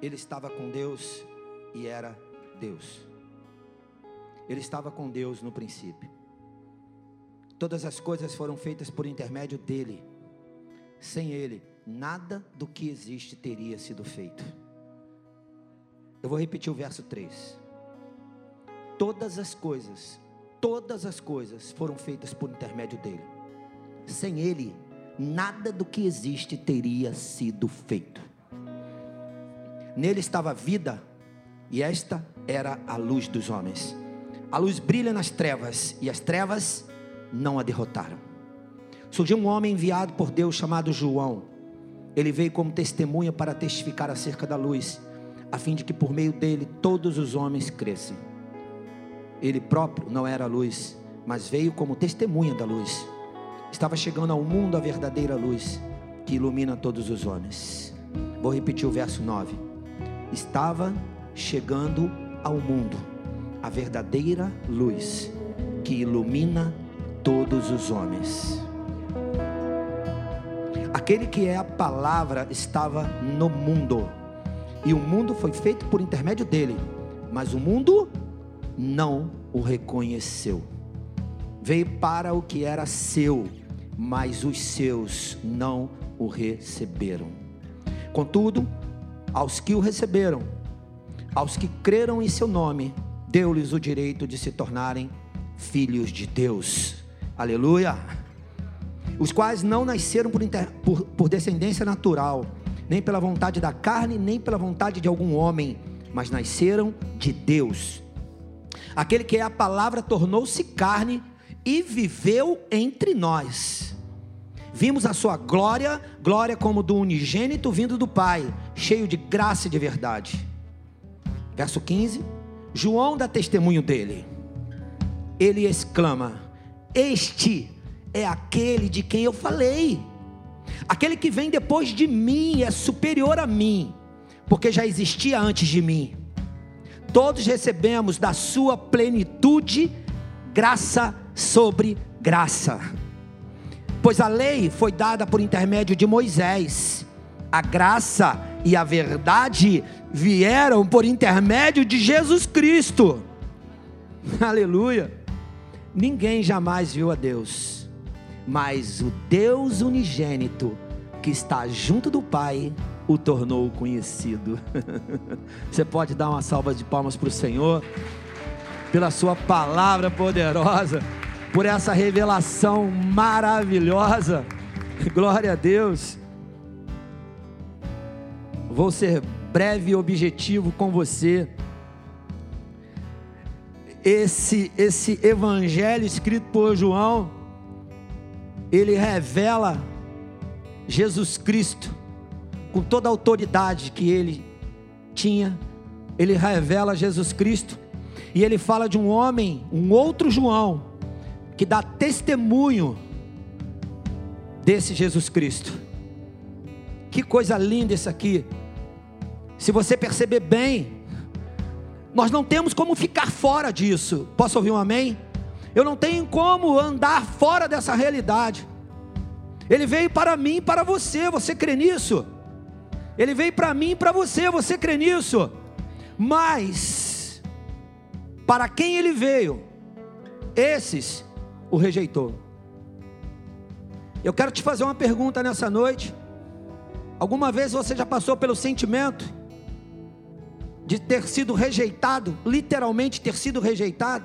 Ele estava com Deus e era Deus. Ele estava com Deus no princípio. Todas as coisas foram feitas por intermédio dele. Sem ele, nada do que existe teria sido feito. Eu vou repetir o verso 3. Todas as coisas, todas as coisas foram feitas por intermédio dele. Sem ele, nada do que existe teria sido feito. Nele estava vida, e esta era a luz dos homens. A luz brilha nas trevas, e as trevas não a derrotaram. Surgiu um homem enviado por Deus chamado João. Ele veio como testemunha para testificar acerca da luz, a fim de que por meio dele todos os homens crescem. Ele próprio não era a luz, mas veio como testemunha da luz. Estava chegando ao mundo a verdadeira luz que ilumina todos os homens. Vou repetir o verso 9. Estava chegando ao mundo a verdadeira luz que ilumina todos os homens. Aquele que é a palavra estava no mundo, e o mundo foi feito por intermédio dele, mas o mundo não o reconheceu. Veio para o que era seu, mas os seus não o receberam. Contudo, aos que o receberam, aos que creram em seu nome, deu-lhes o direito de se tornarem filhos de Deus. Aleluia! Os quais não nasceram por, inter... por, por descendência natural, nem pela vontade da carne, nem pela vontade de algum homem, mas nasceram de Deus. Aquele que é a palavra tornou-se carne e viveu entre nós. Vimos a sua glória, glória como do unigênito vindo do Pai, cheio de graça e de verdade. Verso 15: João dá testemunho dele. Ele exclama: Este é aquele de quem eu falei. Aquele que vem depois de mim é superior a mim, porque já existia antes de mim. Todos recebemos da sua plenitude graça sobre graça. Pois a lei foi dada por intermédio de Moisés, a graça e a verdade vieram por intermédio de Jesus Cristo. Aleluia. Ninguém jamais viu a Deus, mas o Deus unigênito que está junto do Pai o tornou conhecido. Você pode dar uma salva de palmas para o Senhor, pela Sua palavra poderosa, por essa revelação maravilhosa. Glória a Deus. Vou ser breve e objetivo com você. Esse, esse evangelho escrito por João, ele revela Jesus Cristo com toda a autoridade que ele tinha. Ele revela Jesus Cristo e ele fala de um homem, um outro João, que dá testemunho desse Jesus Cristo. Que coisa linda isso aqui. Se você perceber bem, nós não temos como ficar fora disso. Posso ouvir um amém? Eu não tenho como andar fora dessa realidade. Ele veio para mim e para você. Você crê nisso? Ele veio para mim e para você. Você crê nisso? Mas, para quem ele veio, esses o rejeitou. Eu quero te fazer uma pergunta nessa noite. Alguma vez você já passou pelo sentimento de ter sido rejeitado, literalmente ter sido rejeitado,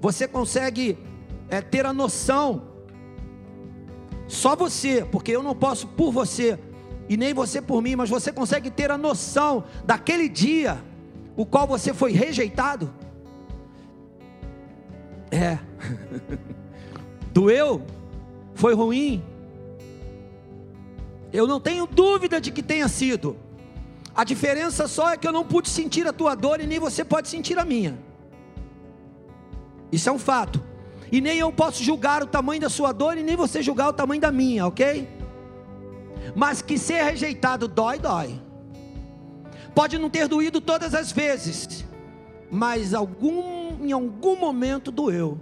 você consegue é, ter a noção, só você, porque eu não posso por você, e nem você por mim, mas você consegue ter a noção daquele dia, o qual você foi rejeitado? É, doeu, foi ruim, eu não tenho dúvida de que tenha sido, a diferença só é que eu não pude sentir a tua dor e nem você pode sentir a minha. Isso é um fato. E nem eu posso julgar o tamanho da sua dor e nem você julgar o tamanho da minha, ok? Mas que ser rejeitado dói, dói. Pode não ter doído todas as vezes, mas algum, em algum momento doeu.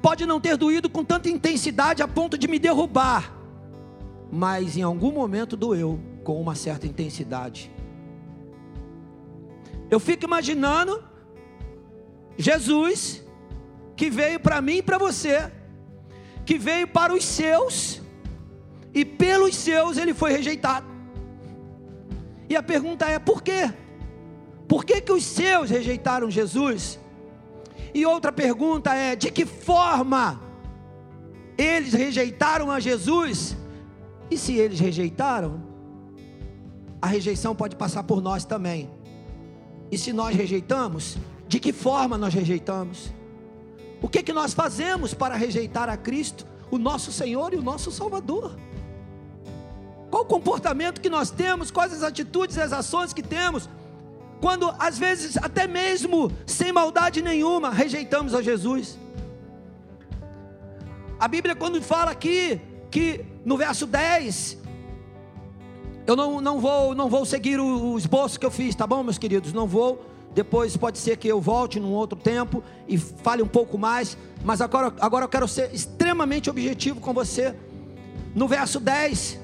Pode não ter doído com tanta intensidade a ponto de me derrubar, mas em algum momento doeu com uma certa intensidade. Eu fico imaginando Jesus que veio para mim e para você, que veio para os seus e pelos seus ele foi rejeitado. E a pergunta é: por quê? Por que, que os seus rejeitaram Jesus? E outra pergunta é: de que forma eles rejeitaram a Jesus? E se eles rejeitaram, a rejeição pode passar por nós também. E se nós rejeitamos, de que forma nós rejeitamos? O que que nós fazemos para rejeitar a Cristo, o nosso Senhor e o nosso Salvador? Qual o comportamento que nós temos, quais as atitudes e as ações que temos, quando às vezes, até mesmo sem maldade nenhuma, rejeitamos a Jesus. A Bíblia, quando fala aqui, que no verso 10, eu não, não, vou, não vou seguir o, esboço que eu fiz, tá bom, meus queridos? Não vou. Depois pode ser que eu volte num outro tempo e fale um pouco mais, mas agora, agora eu quero ser extremamente objetivo com você. No verso 10,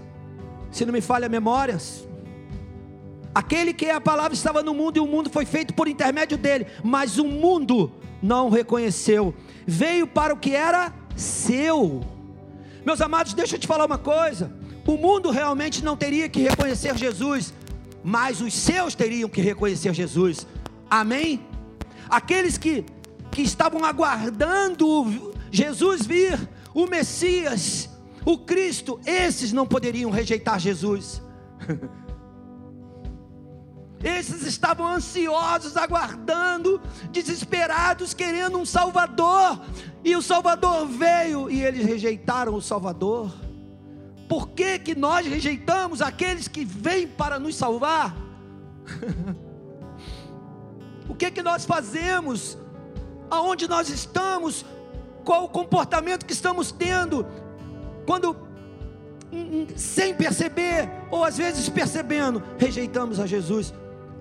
se não me falha a memória, aquele que é a palavra estava no mundo e o mundo foi feito por intermédio dele, mas o mundo não o reconheceu, veio para o que era seu. Meus amados, deixa eu te falar uma coisa: o mundo realmente não teria que reconhecer Jesus, mas os seus teriam que reconhecer Jesus, amém? Aqueles que, que estavam aguardando Jesus vir, o Messias, o Cristo, esses não poderiam rejeitar Jesus. Esses estavam ansiosos, aguardando, desesperados, querendo um Salvador. E o Salvador veio e eles rejeitaram o Salvador. Por que, que nós rejeitamos aqueles que vêm para nos salvar? o que que nós fazemos? Aonde nós estamos? Qual o comportamento que estamos tendo? quando hum, hum, sem perceber, ou às vezes percebendo, rejeitamos a Jesus.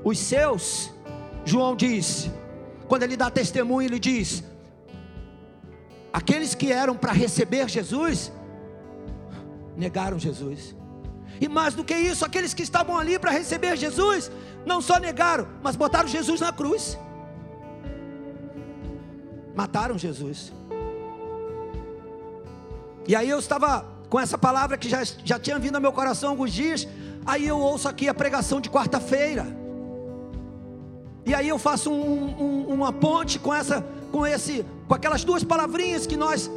Os seus, João diz, quando ele dá testemunho, ele diz: aqueles que eram para receber Jesus, negaram Jesus. E mais do que isso, aqueles que estavam ali para receber Jesus, não só negaram, mas botaram Jesus na cruz. Mataram Jesus. E aí eu estava com essa palavra que já, já tinha vindo ao meu coração alguns dias. Aí eu ouço aqui a pregação de quarta-feira. E aí eu faço um, um, uma ponte com essa, com esse, com aquelas duas palavrinhas que nós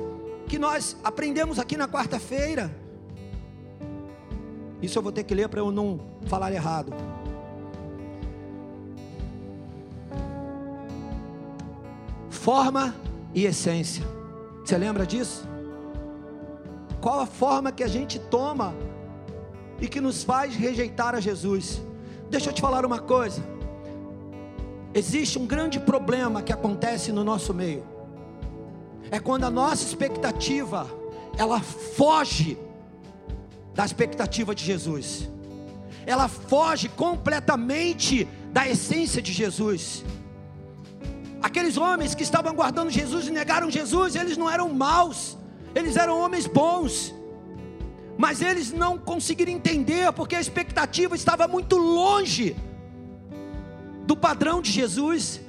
que nós aprendemos aqui na quarta-feira. Isso eu vou ter que ler para eu não falar errado. Forma e essência. Você lembra disso? Qual a forma que a gente toma e que nos faz rejeitar a Jesus? Deixa eu te falar uma coisa. Existe um grande problema que acontece no nosso meio. É quando a nossa expectativa ela foge da expectativa de Jesus. Ela foge completamente da essência de Jesus. Aqueles homens que estavam guardando Jesus e negaram Jesus, eles não eram maus. Eles eram homens bons, mas eles não conseguiram entender porque a expectativa estava muito longe do padrão de Jesus,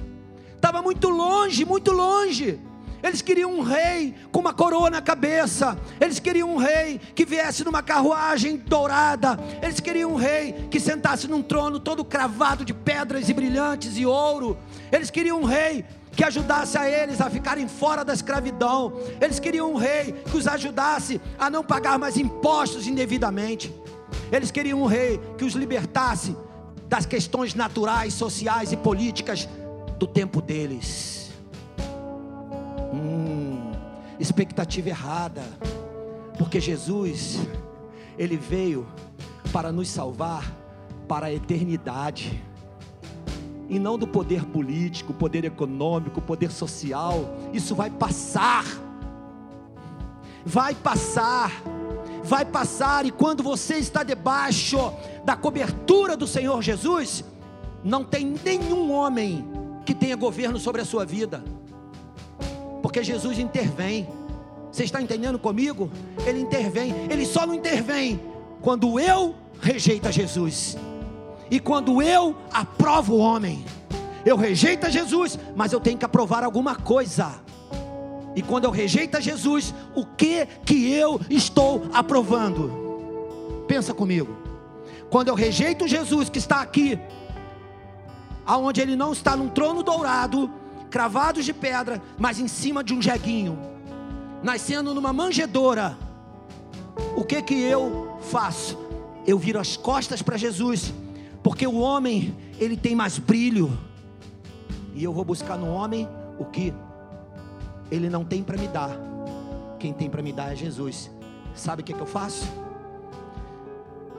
estava muito longe, muito longe. Eles queriam um rei com uma coroa na cabeça. Eles queriam um rei que viesse numa carruagem dourada. Eles queriam um rei que sentasse num trono todo cravado de pedras e brilhantes e ouro. Eles queriam um rei que ajudasse a eles a ficarem fora da escravidão. Eles queriam um rei que os ajudasse a não pagar mais impostos indevidamente. Eles queriam um rei que os libertasse das questões naturais, sociais e políticas do tempo deles. Hum, expectativa errada, porque Jesus, ele veio para nos salvar para a eternidade e não do poder político, poder econômico, poder social. Isso vai passar. Vai passar. Vai passar e quando você está debaixo da cobertura do Senhor Jesus, não tem nenhum homem que tenha governo sobre a sua vida. Porque Jesus intervém. Você está entendendo comigo? Ele intervém. Ele só não intervém quando eu rejeito Jesus. E quando eu aprovo o homem, Eu rejeito a Jesus, mas eu tenho que aprovar alguma coisa. E quando eu rejeito a Jesus, o que que eu estou aprovando? Pensa comigo. Quando eu rejeito Jesus que está aqui, aonde ele não está num trono dourado, cravado de pedra, mas em cima de um jeguinho, nascendo numa manjedoura, o que que eu faço? Eu viro as costas para Jesus, porque o homem, ele tem mais brilho. E eu vou buscar no homem o que ele não tem para me dar. Quem tem para me dar é Jesus. Sabe o que, que eu faço?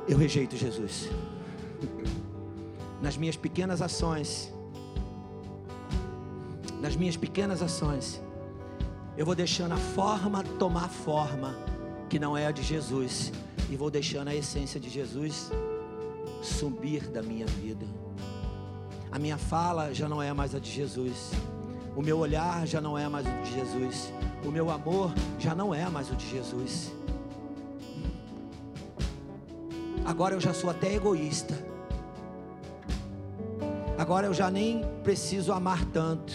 Eu rejeito Jesus. Nas minhas pequenas ações, nas minhas pequenas ações, eu vou deixando a forma tomar forma que não é a de Jesus, e vou deixando a essência de Jesus subir da minha vida. A minha fala já não é mais a de Jesus. O meu olhar já não é mais o de Jesus. O meu amor já não é mais o de Jesus. Agora eu já sou até egoísta. Agora eu já nem preciso amar tanto.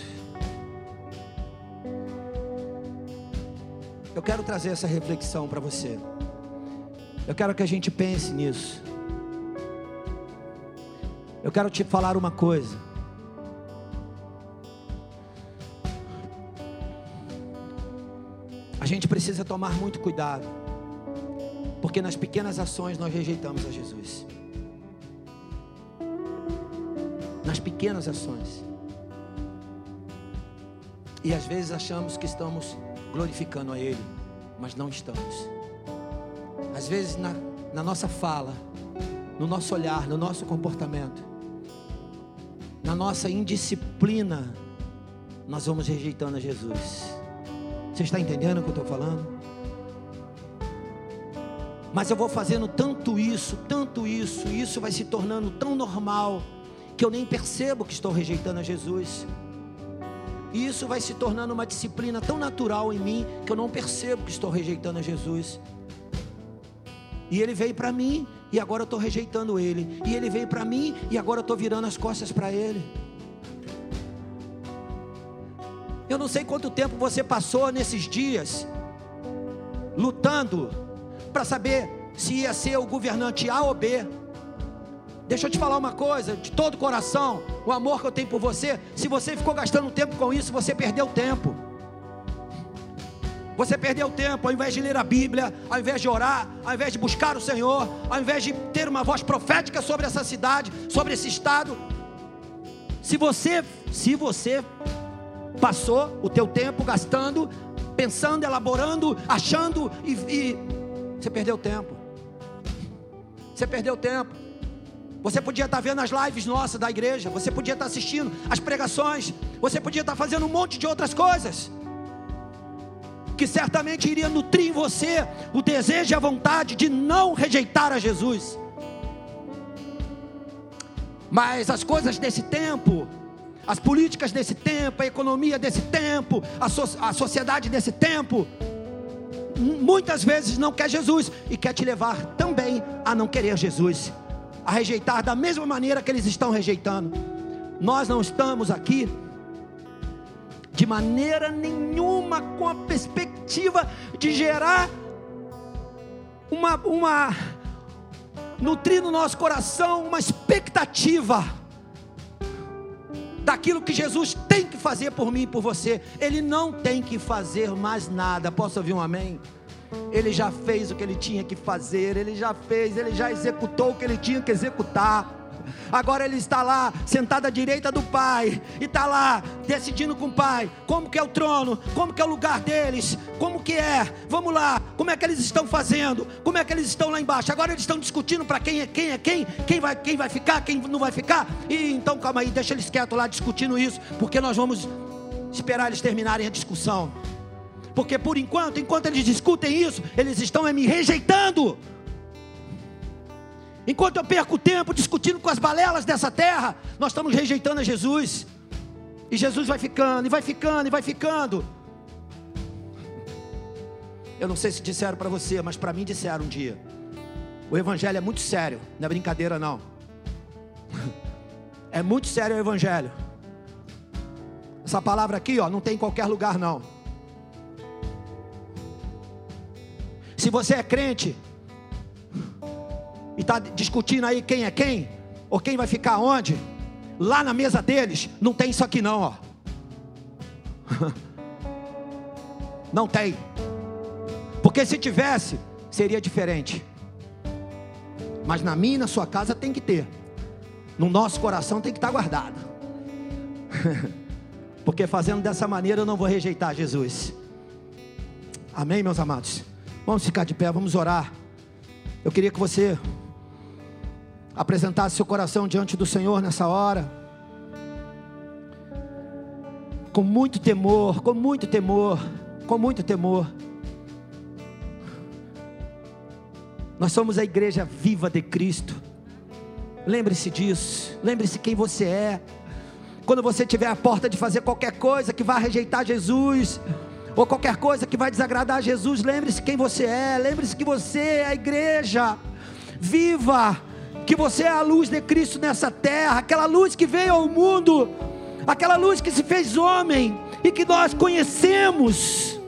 Eu quero trazer essa reflexão para você. Eu quero que a gente pense nisso. Eu quero te falar uma coisa. Gente precisa tomar muito cuidado, porque nas pequenas ações nós rejeitamos a Jesus. Nas pequenas ações. E às vezes achamos que estamos glorificando a Ele, mas não estamos. Às vezes na, na nossa fala, no nosso olhar, no nosso comportamento, na nossa indisciplina, nós vamos rejeitando a Jesus. Você está entendendo o que eu estou falando? Mas eu vou fazendo tanto isso, tanto isso, e isso vai se tornando tão normal, que eu nem percebo que estou rejeitando a Jesus. E isso vai se tornando uma disciplina tão natural em mim, que eu não percebo que estou rejeitando a Jesus. E ele veio para mim e agora eu estou rejeitando ele. E ele veio para mim e agora eu estou virando as costas para ele. Eu não sei quanto tempo você passou nesses dias lutando para saber se ia ser o governante A ou B. Deixa eu te falar uma coisa, de todo coração, o amor que eu tenho por você, se você ficou gastando tempo com isso, você perdeu tempo. Você perdeu tempo, ao invés de ler a Bíblia, ao invés de orar, ao invés de buscar o Senhor, ao invés de ter uma voz profética sobre essa cidade, sobre esse estado. Se você, se você passou o teu tempo gastando, pensando, elaborando, achando e, e você perdeu tempo. Você perdeu tempo. Você podia estar vendo as lives nossas da igreja, você podia estar assistindo as pregações, você podia estar fazendo um monte de outras coisas que certamente iria nutrir em você o desejo e a vontade de não rejeitar a Jesus. Mas as coisas desse tempo, as políticas desse tempo, a economia desse tempo, a, so a sociedade desse tempo, muitas vezes não quer Jesus e quer te levar também a não querer Jesus, a rejeitar da mesma maneira que eles estão rejeitando. Nós não estamos aqui de maneira nenhuma com a perspectiva de gerar uma, uma nutrir no nosso coração uma expectativa daquilo que Jesus tem que fazer por mim e por você. Ele não tem que fazer mais nada. Posso ouvir um amém? Ele já fez o que ele tinha que fazer, ele já fez, ele já executou o que ele tinha que executar. Agora ele está lá, sentado à direita do Pai, e está lá, decidindo com o Pai, como que é o trono, como que é o lugar deles, como que é, vamos lá, como é que eles estão fazendo, como é que eles estão lá embaixo. Agora eles estão discutindo para quem é quem é quem, quem vai, quem vai ficar, quem não vai ficar. E então calma aí, deixa eles quietos lá discutindo isso, porque nós vamos esperar eles terminarem a discussão. Porque por enquanto, enquanto eles discutem isso, eles estão me rejeitando. Enquanto eu perco tempo discutindo com as balelas dessa terra, nós estamos rejeitando a Jesus. E Jesus vai ficando, e vai ficando, e vai ficando. Eu não sei se disseram para você, mas para mim disseram um dia. O evangelho é muito sério, não é brincadeira não. É muito sério o evangelho. Essa palavra aqui, ó, não tem em qualquer lugar não. Se você é crente e está discutindo aí quem é quem, ou quem vai ficar onde, lá na mesa deles, não tem isso aqui não, ó. Não tem. Porque se tivesse, seria diferente. Mas na minha e na sua casa tem que ter. No nosso coração tem que estar guardado. Porque fazendo dessa maneira eu não vou rejeitar Jesus. Amém, meus amados? Vamos ficar de pé, vamos orar. Eu queria que você apresentasse seu coração diante do Senhor nessa hora. Com muito temor, com muito temor, com muito temor. Nós somos a igreja viva de Cristo. Lembre-se disso. Lembre-se quem você é. Quando você tiver a porta de fazer qualquer coisa que vá rejeitar Jesus, ou qualquer coisa que vai desagradar Jesus, lembre-se quem você é. Lembre-se que você é a igreja viva, que você é a luz de Cristo nessa terra, aquela luz que veio ao mundo, aquela luz que se fez homem e que nós conhecemos.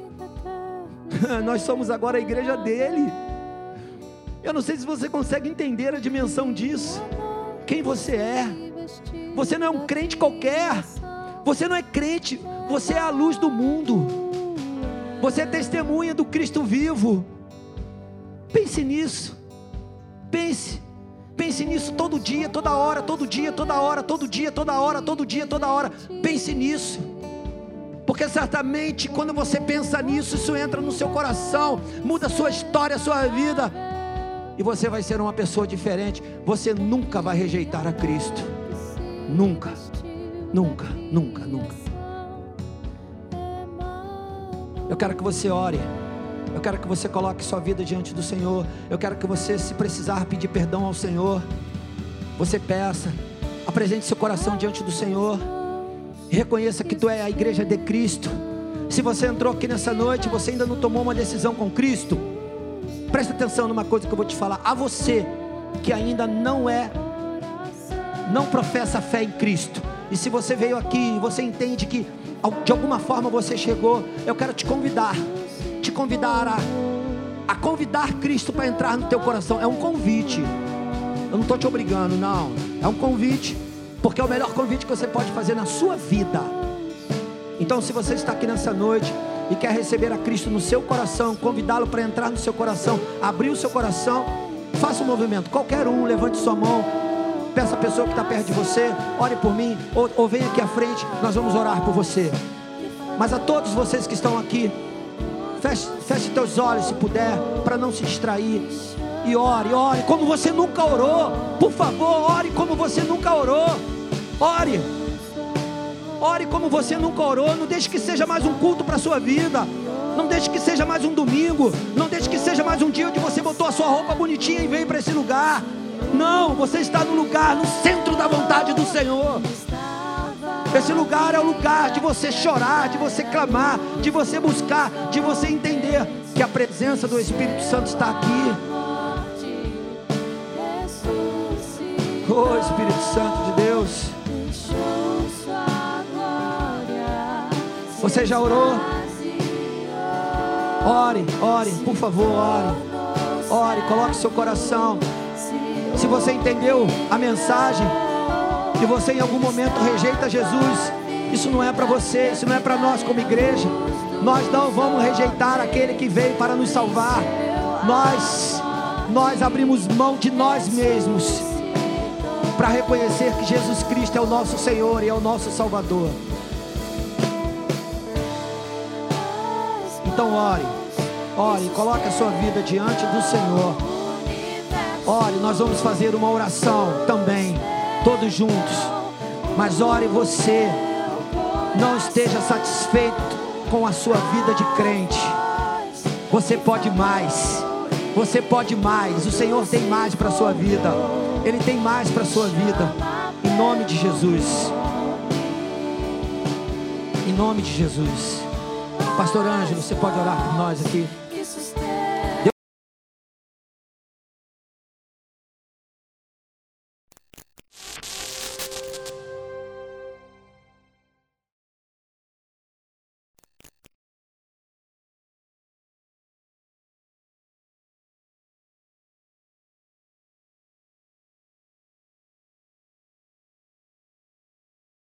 nós somos agora a igreja dele. Eu não sei se você consegue entender a dimensão disso. Quem você é? Você não é um crente qualquer. Você não é crente, você é a luz do mundo. Você é testemunha do Cristo vivo. Pense nisso. Pense. Pense nisso todo dia, toda hora, todo dia, toda hora, todo dia, toda hora, todo dia, toda hora. Pense nisso. Porque certamente quando você pensa nisso, isso entra no seu coração, muda a sua história, a sua vida e você vai ser uma pessoa diferente. Você nunca vai rejeitar a Cristo. Nunca, nunca, nunca, nunca. Eu quero que você ore. Eu quero que você coloque sua vida diante do Senhor. Eu quero que você, se precisar pedir perdão ao Senhor, você peça. Apresente seu coração diante do Senhor. Reconheça que tu é a igreja de Cristo. Se você entrou aqui nessa noite, você ainda não tomou uma decisão com Cristo, Presta atenção numa coisa que eu vou te falar. A você que ainda não é, não professa fé em Cristo. E se você veio aqui e você entende que de alguma forma você chegou, eu quero te convidar, te convidar a, a convidar Cristo para entrar no teu coração. É um convite. Eu não estou te obrigando, não. É um convite, porque é o melhor convite que você pode fazer na sua vida. Então, se você está aqui nessa noite e quer receber a Cristo no seu coração, convidá-lo para entrar no seu coração, abrir o seu coração, faça um movimento. Qualquer um, levante sua mão, peça a pessoa que está perto de você, ore por mim, ou, ou venha aqui à frente, nós vamos orar por você. Mas a todos vocês que estão aqui, feche, feche teus olhos se puder, para não se distrair. E ore, ore como você nunca orou. Por favor, ore como você nunca orou. Ore. Ore como você nunca orou. Não deixe que seja mais um culto para a sua vida. Não deixe que seja mais um domingo. Não deixe que seja mais um dia onde você botou a sua roupa bonitinha e veio para esse lugar. Não, você está no lugar, no centro da vontade do Senhor. Esse lugar é o lugar de você chorar, de você clamar, de você buscar, de você entender que a presença do Espírito Santo está aqui. Oh Espírito Santo de Deus. Você já orou? Ore, ore, por favor, ore. Ore, coloque seu coração. Se você entendeu a mensagem e você em algum momento rejeita Jesus, isso não é para você, isso não é para nós como igreja. Nós não vamos rejeitar aquele que veio para nos salvar. Nós nós abrimos mão de nós mesmos para reconhecer que Jesus Cristo é o nosso Senhor e é o nosso Salvador. Então ore, ore, coloque a sua vida diante do Senhor. Ore, nós vamos fazer uma oração também, todos juntos. Mas ore você, não esteja satisfeito com a sua vida de crente. Você pode mais. Você pode mais. O Senhor tem mais para a sua vida. Ele tem mais para a sua vida. Em nome de Jesus. Em nome de Jesus. Pastor Ângelo, você pode orar por nós aqui?